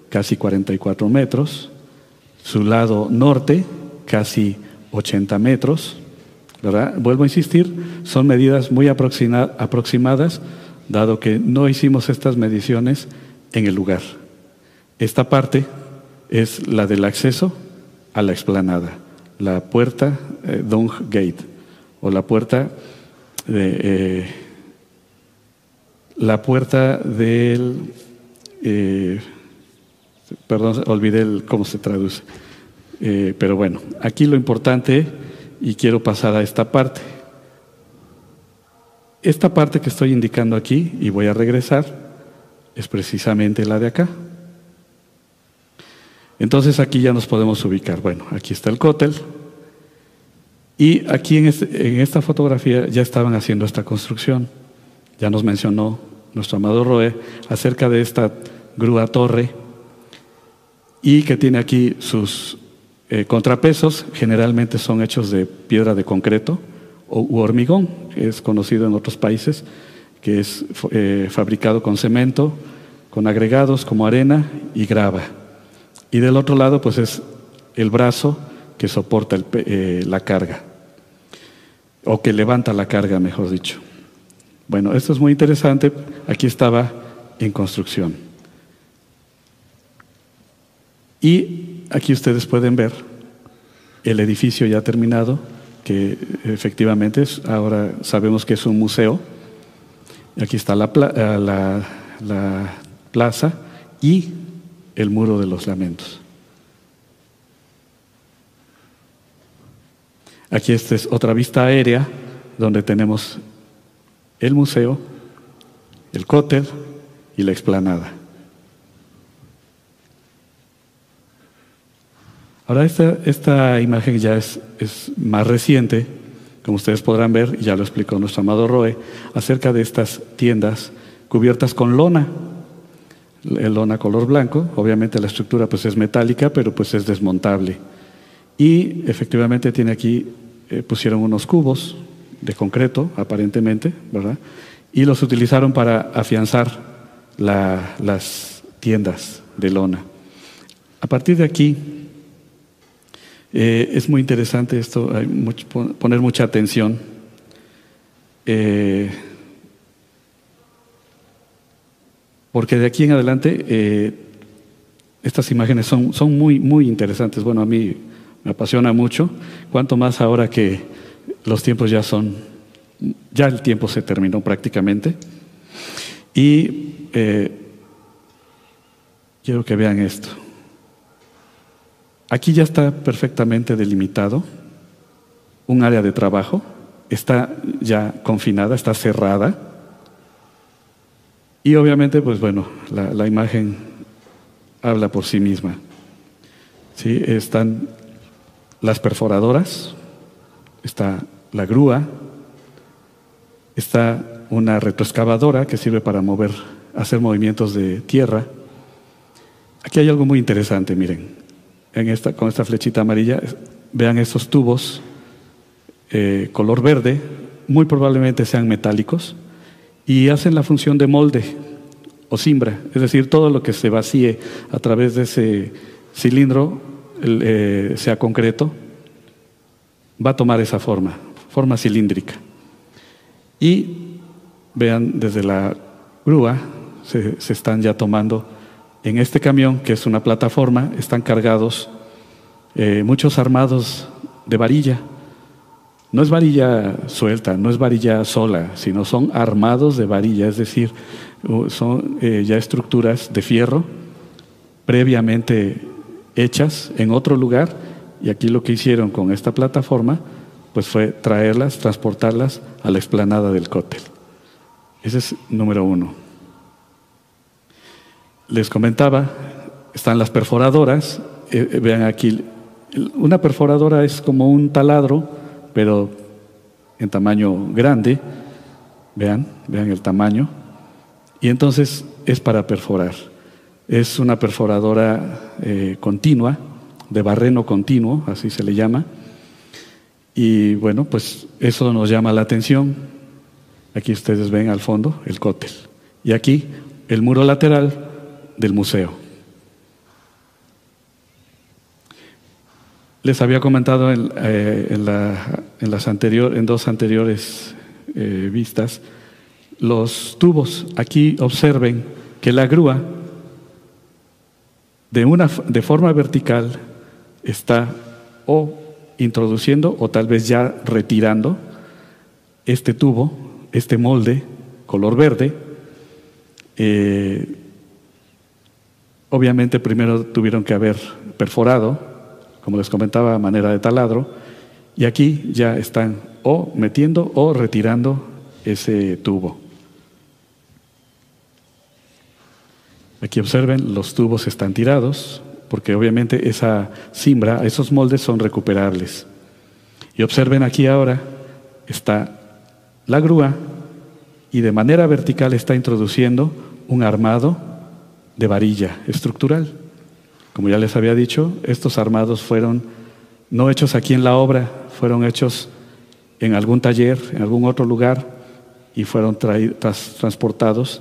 casi 44 metros. Su lado norte, casi 80 metros. ¿verdad? Vuelvo a insistir, son medidas muy aproximadas, dado que no hicimos estas mediciones en el lugar. Esta parte es la del acceso a la explanada, la puerta eh, Dong Gate o la puerta de, eh, la puerta del eh, perdón, olvidé cómo se traduce. pero bueno, aquí lo importante, y quiero pasar a esta parte. Esta parte que estoy indicando aquí, y voy a regresar, es precisamente la de acá. Entonces aquí ya nos podemos ubicar. Bueno, aquí está el cótel. Y aquí en, este, en esta fotografía ya estaban haciendo esta construcción. Ya nos mencionó nuestro amado Roe acerca de esta grúa torre y que tiene aquí sus eh, contrapesos, generalmente son hechos de piedra de concreto o, u hormigón, que es conocido en otros países, que es eh, fabricado con cemento, con agregados como arena y grava. Y del otro lado, pues es el brazo que soporta eh, la carga, o que levanta la carga, mejor dicho. Bueno, esto es muy interesante. Aquí estaba en construcción. Y aquí ustedes pueden ver el edificio ya terminado, que efectivamente es, ahora sabemos que es un museo. Aquí está la, la, la plaza y el muro de los lamentos. Aquí esta es otra vista aérea donde tenemos el museo, el cótel y la explanada. Ahora esta, esta imagen ya es, es, más reciente, como ustedes podrán ver, ya lo explicó nuestro amado Roe, acerca de estas tiendas cubiertas con lona, lona color blanco, obviamente la estructura pues es metálica, pero pues es desmontable. Y efectivamente tiene aquí, eh, pusieron unos cubos de concreto, aparentemente, ¿verdad? Y los utilizaron para afianzar las tiendas de lona. A partir de aquí, eh, es muy interesante esto, hay poner mucha atención. Eh, porque de aquí en adelante eh, estas imágenes son, son muy, muy interesantes. Bueno, a mí me apasiona mucho, cuanto más ahora que los tiempos ya son, ya el tiempo se terminó prácticamente. Y eh, quiero que vean esto. Aquí ya está perfectamente delimitado un área de trabajo, está ya confinada, está cerrada. Y obviamente, pues bueno, la, la imagen habla por sí misma. ¿Sí? Están las perforadoras, está la grúa, está una retroexcavadora que sirve para mover, hacer movimientos de tierra. Aquí hay algo muy interesante, miren, en esta, con esta flechita amarilla, vean estos tubos eh, color verde, muy probablemente sean metálicos, y hacen la función de molde o simbra, es decir, todo lo que se vacíe a través de ese cilindro, eh, sea concreto, va a tomar esa forma, forma cilíndrica. Y vean, desde la grúa se, están ya tomando, en este camión, que es una plataforma, están cargados eh, muchos armados de varilla. No es varilla suelta, no es varilla sola, sino son armados de varilla, es decir, son eh, ya estructuras de fierro previamente hechas en otro lugar y aquí lo que hicieron con esta plataforma pues fue traerlas, transportarlas a la explanada del cótel. Ese es número uno. Les comentaba, están las perforadoras, eh, eh, vean aquí, una perforadora es como un taladro, pero en tamaño grande, vean, vean el tamaño, y entonces es para perforar. Es una perforadora eh, continua, de barreno continuo, así se le llama. Y bueno, pues eso nos llama la atención. Aquí ustedes ven al fondo el cótel. Y aquí el muro lateral del museo. Les había comentado en, eh, las anterior, en dos anteriores eh, vistas los tubos. Aquí observen que la grúa de, una, de forma vertical está o introduciendo o tal vez ya retirando este tubo, este molde color verde. Eh, obviamente primero tuvieron que haber perforado, como les comentaba, a manera de taladro, y aquí ya están o metiendo o retirando ese tubo. Aquí observen, los tubos están tirados, porque obviamente esa simbra, esos moldes son recuperables. Y observen aquí ahora, está la grúa y de manera vertical está introduciendo un armado de varilla estructural. Como ya les había dicho, estos armados fueron no hechos aquí en la obra, fueron hechos en algún taller, en algún otro lugar, y fueron transportados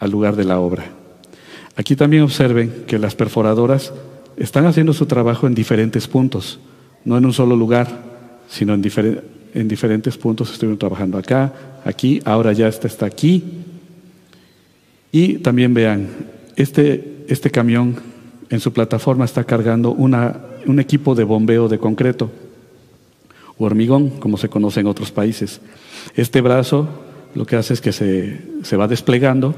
al lugar de la obra. Aquí también observen que las perforadoras están haciendo su trabajo en diferentes puntos, no en un solo lugar, sino en, diferentes puntos. Estuvieron trabajando acá, aquí, ahora ya está, está aquí. Y también vean, este, este camión en su plataforma está cargando una, un equipo de bombeo de concreto o hormigón, como se conoce en otros países. Este brazo lo que hace es que se, se va desplegando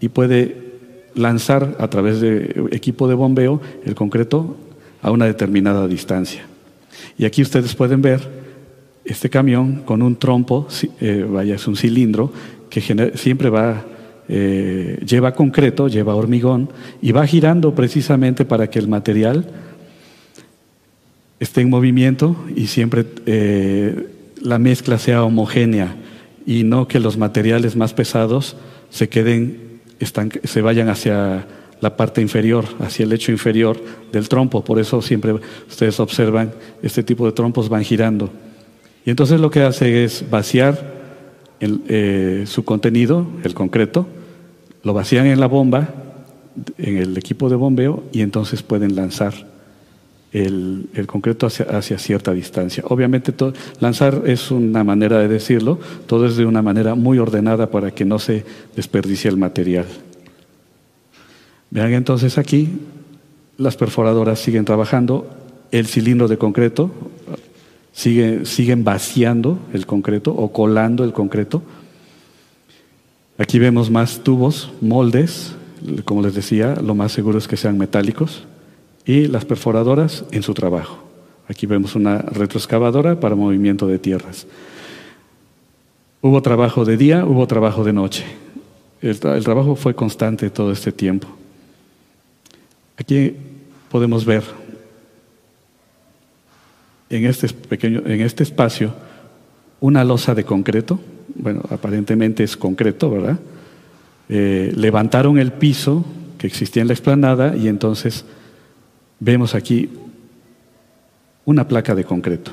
y puede lanzar a través de equipo de bombeo el concreto a una determinada distancia. Y aquí ustedes pueden ver este camión con un trompo, eh, vaya, es un cilindro que siempre va, eh, lleva concreto, lleva hormigón y va girando precisamente para que el material esté en movimiento y siempre eh, la mezcla sea homogénea y no que los materiales más pesados se queden se vayan hacia la parte inferior, hacia el lecho inferior del trompo. Por eso siempre ustedes observan, este tipo de trompos van girando. Y entonces lo que hace es vaciar eh, su contenido, el concreto, lo vacían en la bomba, en el equipo de bombeo, y entonces pueden lanzar el, concreto hacia, cierta distancia. Obviamente lanzar es una manera de decirlo, todo es de una manera muy ordenada para que no se desperdicie el material. Vean entonces aquí, las perforadoras siguen trabajando, el cilindro de concreto, sigue, siguen vaciando el concreto o colando el concreto. Aquí vemos más tubos, moldes, como les decía, lo más seguro es que sean metálicos y las perforadoras en su trabajo. Aquí vemos una retroexcavadora para movimiento de tierras. Hubo trabajo de día, hubo trabajo de noche. El, trabajo fue constante todo este tiempo. Aquí podemos ver en este, pequeño, en este espacio una losa de concreto. Bueno, aparentemente es concreto, ¿verdad? Eh, levantaron el piso que existía en la explanada y entonces Vemos aquí una placa de concreto.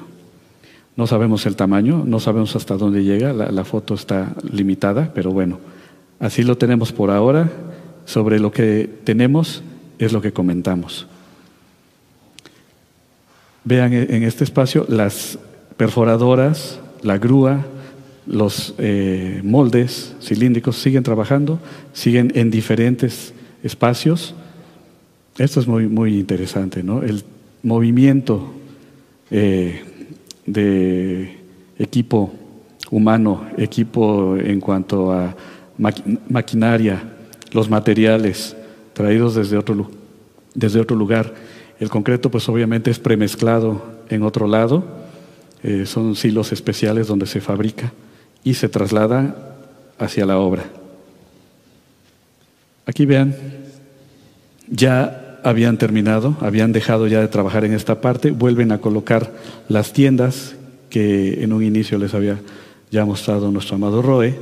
No sabemos el tamaño, no sabemos hasta dónde llega, la, foto está limitada, pero bueno, así lo tenemos por ahora. Sobre lo que tenemos es lo que comentamos. Vean en este espacio las perforadoras, la grúa, los eh, moldes cilíndricos siguen trabajando, siguen en diferentes espacios esto es muy, muy interesante, ¿no? El movimiento eh, de equipo humano, equipo en cuanto a maquinaria, los materiales traídos desde otro, desde otro lugar, el concreto pues obviamente es premezclado en otro lado, eh, son silos especiales donde se fabrica y se traslada hacia la obra. Aquí vean, ya habían terminado, habían dejado ya de trabajar en esta parte, vuelven a colocar las tiendas que en un inicio les había ya mostrado nuestro amado Roe.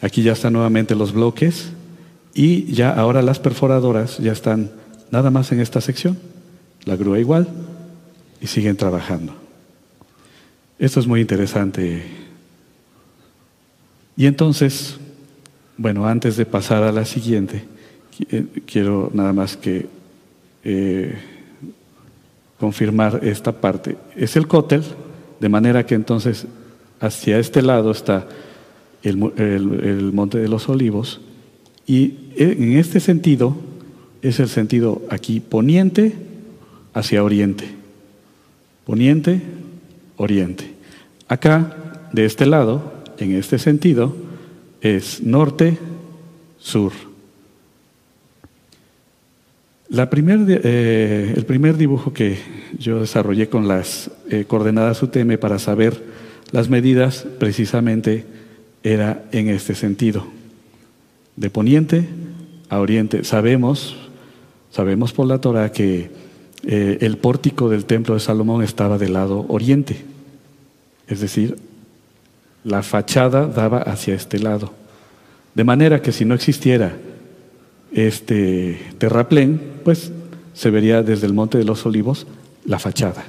Aquí ya están nuevamente los bloques y ya ahora las perforadoras ya están nada más en esta sección, la grúa igual y siguen trabajando. Esto es muy interesante. Y entonces, bueno, antes de pasar a la siguiente, eh, quiero nada más que eh, confirmar esta parte. Es el cótel, de manera que entonces hacia este lado está el, el Monte de los Olivos, y en este sentido es el sentido aquí poniente hacia oriente. Poniente, oriente. Acá, de este lado, en este sentido, es norte, sur. Eh, el primer dibujo que yo desarrollé con las eh, coordenadas UTM para saber las medidas precisamente era en este sentido, de poniente a oriente. Sabemos, sabemos por la Torah que eh, el pórtico del templo de Salomón estaba del lado oriente, es decir, la fachada daba hacia este lado. De manera que si no existiera este terraplén, pues se vería desde el Monte de los Olivos la fachada.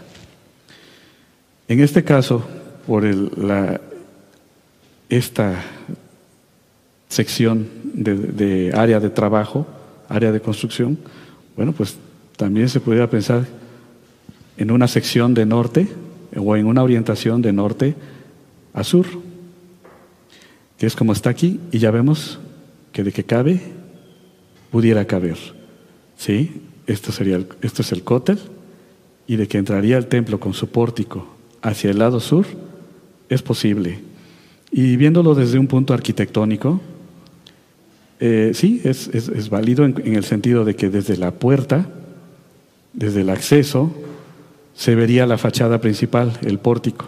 En este caso, por la, esta sección de, de, área de trabajo, área de construcción, bueno, pues también se pudiera pensar en una sección de norte o en una orientación de norte a sur, que es como está aquí, y ya vemos que de que cabe, pudiera caber. ¿Sí? Esto, sería esto es el cótel, y de que entraría el templo con su pórtico hacia el lado sur, es posible. Y viéndolo desde un punto arquitectónico, eh, sí, es, es, válido en, en el sentido de que desde la puerta, desde el acceso, se vería la fachada principal, el pórtico.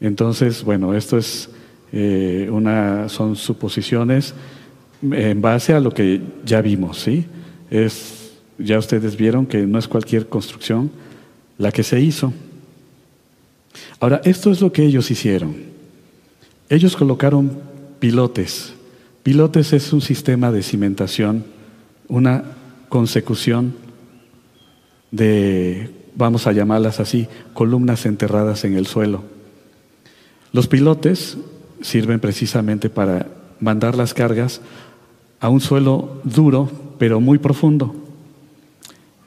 Entonces, bueno, esto es eh, una, son suposiciones en base a lo que ya vimos, ¿sí? Es, ya ustedes vieron que no es cualquier construcción la que se hizo. Ahora, esto es lo que ellos hicieron. Ellos colocaron pilotes. Pilotes es un sistema de cimentación, una consecución de vamos a llamarlas así, columnas enterradas en el suelo. Los pilotes sirven precisamente para mandar las cargas a un suelo duro, pero muy profundo.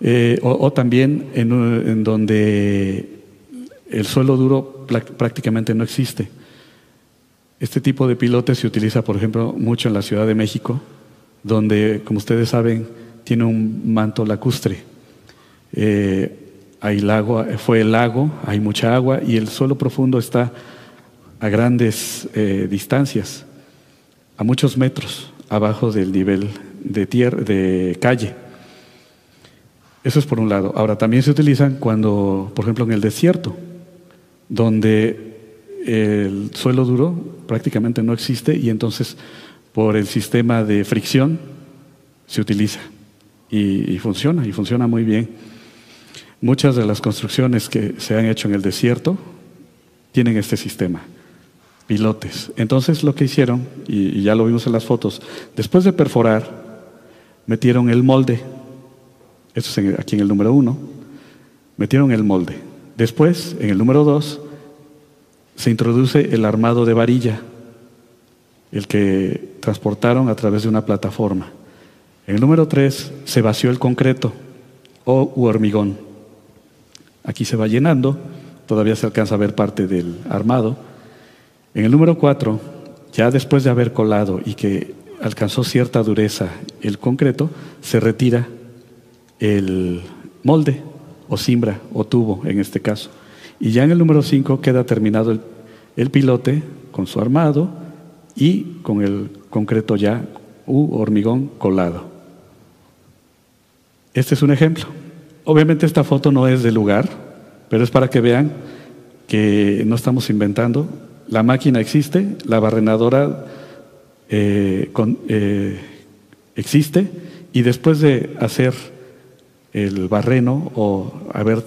Eh, o, también en, donde el suelo duro prácticamente no existe. Este tipo de pilotes se utiliza, por ejemplo, mucho en la Ciudad de México, donde, como ustedes saben, tiene un manto lacustre. Eh, hay lago, fue el lago, hay mucha agua y el suelo profundo está a grandes eh, distancias, a muchos metros abajo del nivel de, tierra, de calle. Eso es por un lado. Ahora, también se utilizan cuando, por ejemplo, en el desierto, donde el suelo duro prácticamente no existe y entonces por el sistema de fricción se utiliza y funciona, y funciona muy bien. Muchas de las construcciones que se han hecho en el desierto tienen este sistema, pilotes. Entonces lo que hicieron, y, ya lo vimos en las fotos, después de perforar, metieron el molde, esto es aquí en el número uno, metieron el molde. Después, en el número dos, se introduce el armado de varilla, el que transportaron a través de una plataforma. En el número tres, se vació el concreto o hormigón. Aquí se va llenando, todavía se alcanza a ver parte del armado. En el número 4, ya después de haber colado y que alcanzó cierta dureza el concreto, se retira el molde o cimbra o tubo en este caso. Y ya en el número 5 queda terminado el, el, pilote con su armado y con el concreto ya u hormigón colado. Este es un ejemplo. obviamente esta foto no es del lugar, pero es para que vean que no estamos inventando. La máquina existe, la barrenadora eh, eh, existe y después de hacer el barreno o haber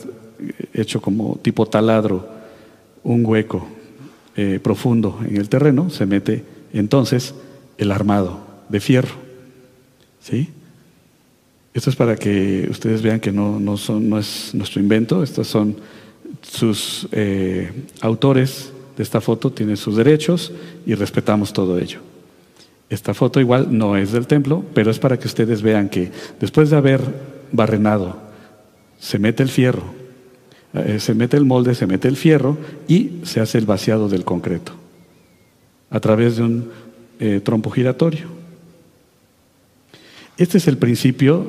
hecho como tipo taladro un hueco eh, profundo en el terreno, se mete entonces el armado de fierro. ¿Sí? Esto es para que ustedes vean que no, no, son, no es nuestro invento, estos son sus autores de esta foto, tienen sus derechos y respetamos todo ello. Esta foto igual no es del templo, pero es para que ustedes vean que después de haber barrenado, se mete el fierro, eh, se mete el molde, se mete el fierro y se hace el vaciado del concreto a través de un eh, trompo giratorio. Este es el principio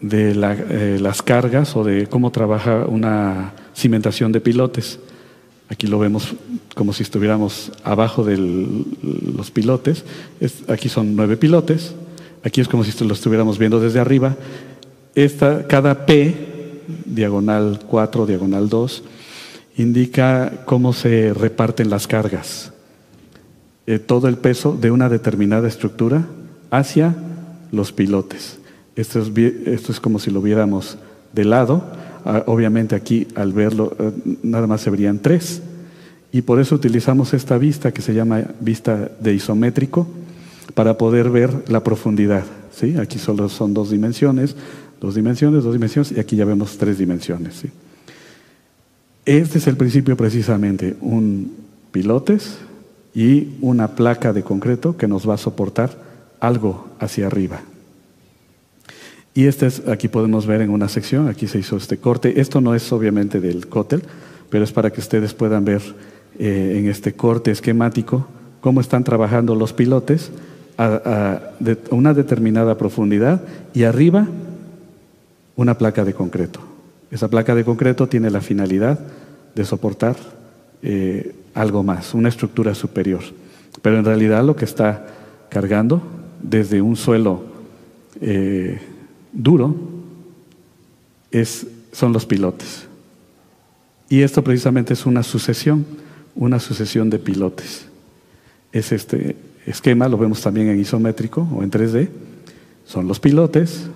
de eh, las cargas o de cómo trabaja una cimentación de pilotes. Aquí lo vemos como si estuviéramos abajo de los pilotes. aquí son nueve pilotes. Aquí es como si lo estuviéramos viendo desde arriba. Esta, cada P diagonal 4, diagonal 2, indica cómo se reparten las cargas. Eh, todo el peso de una determinada estructura hacia los pilotes. Esto es, esto es como si lo viéramos de lado. Ah, obviamente aquí al verlo eh, nada más se verían tres. Y por eso utilizamos esta vista que se llama vista de isométrico para poder ver la profundidad. ¿sí? Aquí solo son dos dimensiones, Dos dimensiones, dos dimensiones, y aquí ya vemos tres dimensiones. Este es el principio precisamente, un pilotes y una placa de concreto que nos va a soportar algo hacia arriba. Y este es, aquí podemos ver en una sección, aquí se hizo este corte. Esto no es obviamente del cótel, pero es para que ustedes puedan ver eh, en este corte esquemático cómo están trabajando los pilotes a, a una determinada profundidad y arriba una placa de concreto. Esa placa de concreto tiene la finalidad de soportar eh, algo más, una estructura superior. Pero en realidad lo que está cargando desde un suelo eh, duro es, son los pilotes. Y esto precisamente es una sucesión, una sucesión de pilotes. Es este esquema, lo vemos también en isométrico o en 3D. Son los pilotes,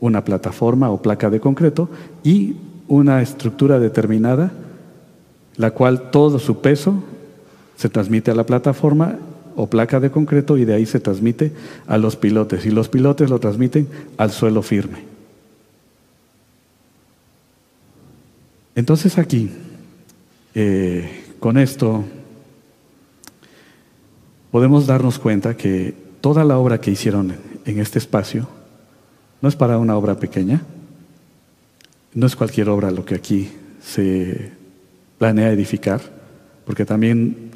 una plataforma o placa de concreto y una estructura determinada, la cual todo su peso se transmite a la plataforma o placa de concreto y de ahí se transmite a los pilotes y los pilotes lo transmiten al suelo firme. Entonces aquí, eh, con esto, podemos darnos cuenta que toda la obra que hicieron en este espacio no es para una obra pequeña, no es cualquier obra lo que aquí se planea edificar, porque también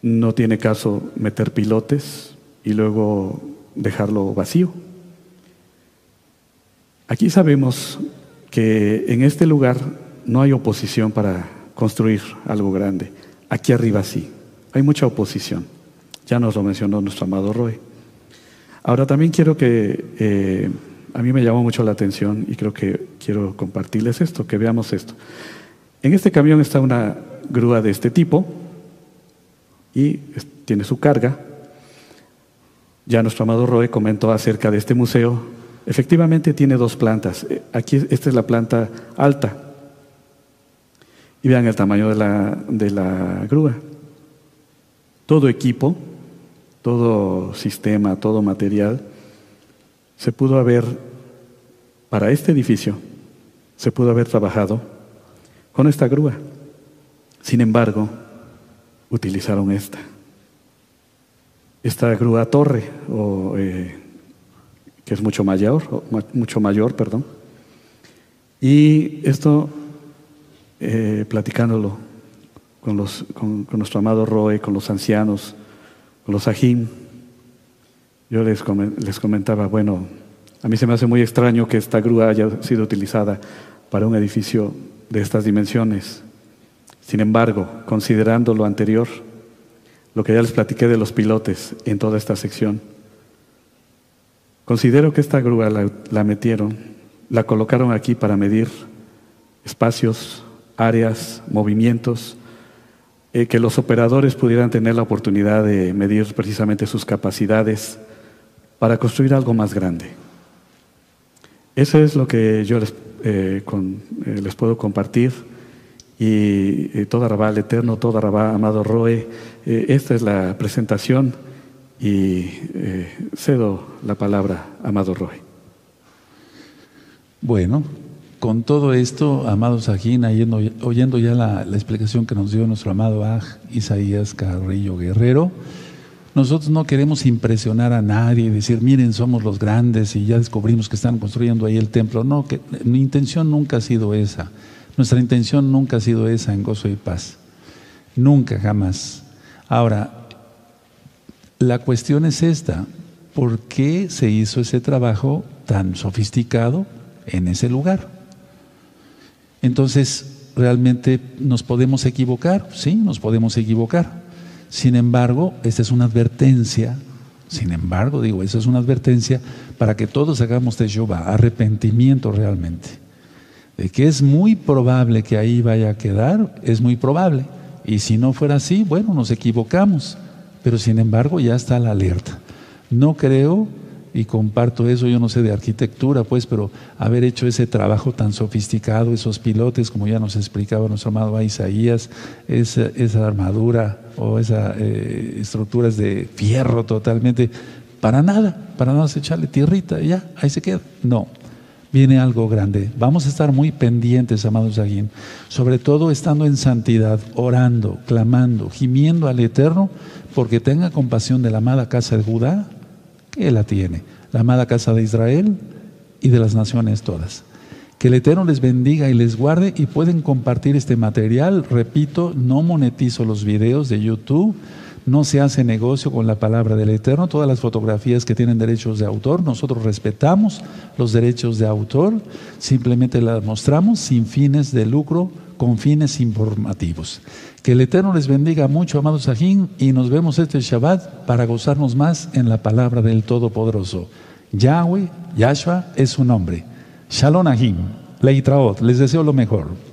no tiene caso meter pilotes y luego dejarlo vacío. Aquí sabemos que en este lugar no hay oposición para construir algo grande. Aquí arriba sí, hay mucha oposición. Ya nos lo mencionó nuestro amado Roy. Ahora también quiero que eh, a mí me llamó mucho la atención y creo que quiero compartirles esto, que veamos esto. En este camión está una grúa de este tipo y tiene su carga. Ya nuestro amado Roe comentó acerca de este museo. Efectivamente tiene dos plantas. Eh, aquí esta es la planta alta. Y vean el tamaño de la, de la grúa. Todo equipo, todo sistema, todo material se pudo haber, para este edificio, se pudo haber trabajado con esta grúa. Sin embargo, utilizaron esta. Esta grúa torre, o, eh, que es mucho mayor, mucho mayor, perdón. Y esto, eh, platicándolo con, los, con, nuestro amado Roe, con los ancianos, con los ajim, yo les, comentaba, bueno, a mí se me hace muy extraño que esta grúa haya sido utilizada para un edificio de estas dimensiones. Sin embargo, considerando lo anterior, lo que ya les platiqué de los pilotes en toda esta sección, considero que esta grúa la metieron, la colocaron aquí para medir espacios, áreas, movimientos, eh, que los operadores pudieran tener la oportunidad de medir precisamente sus capacidades para construir algo más grande. Eso es lo que yo les, eh, les puedo compartir y toda Rabá al Eterno, toda Rabá Amado Roe. Eh, esta es la presentación y eh, cedo la palabra Amado Roe. Bueno, con todo esto, amado Sajín, oyendo, ya la, explicación que nos dio nuestro amado Aj, Isaías Carrillo Guerrero, nosotros no queremos impresionar a nadie y decir, miren, somos los grandes y ya descubrimos que están construyendo ahí el templo. No, mi intención nunca ha sido esa. Nuestra intención nunca ha sido esa en gozo y paz. Nunca, jamás. Ahora, la cuestión es esta. ¿Por qué se hizo ese trabajo tan sofisticado en ese lugar? Entonces, ¿realmente nos podemos equivocar? Sí, nos podemos equivocar. Sin embargo, esta es una advertencia, sin embargo, digo, esa es una advertencia para que todos hagamos teshuva, arrepentimiento realmente de que es muy probable que ahí vaya a quedar, es muy probable. Y si no fuera así, bueno, nos equivocamos. Pero sin embargo ya está la alerta. No creo, y comparto eso, yo no sé de arquitectura, pues, pero haber hecho ese trabajo tan sofisticado, esos pilotes, como ya nos explicaba nuestro amado Isaías, esa, esa armadura o esas eh, estructuras de fierro totalmente, para nada, para nada echarle tierrita, y ya, ahí se queda. No, viene algo grande. Vamos a estar muy pendientes, amados Aguín, sobre todo estando en santidad, orando, clamando, gimiendo al Eterno, porque tenga compasión de la amada casa de Judá, que la tiene, la amada casa de Israel y de las naciones todas. Que el Eterno les bendiga y les guarde y pueden compartir este material. Repito, no monetizo los videos de YouTube no se hace negocio con la palabra del Eterno. Todas las fotografías que tienen derechos de autor, nosotros respetamos los derechos de autor, simplemente las mostramos sin fines de lucro, con fines informativos. Que el Eterno les bendiga mucho, amados Sajín, y nos vemos este Shabbat para gozarnos más en la palabra del Todopoderoso. Yahweh, Yahshua es su nombre. Shalom Ahim, Leitraot, les deseo lo mejor.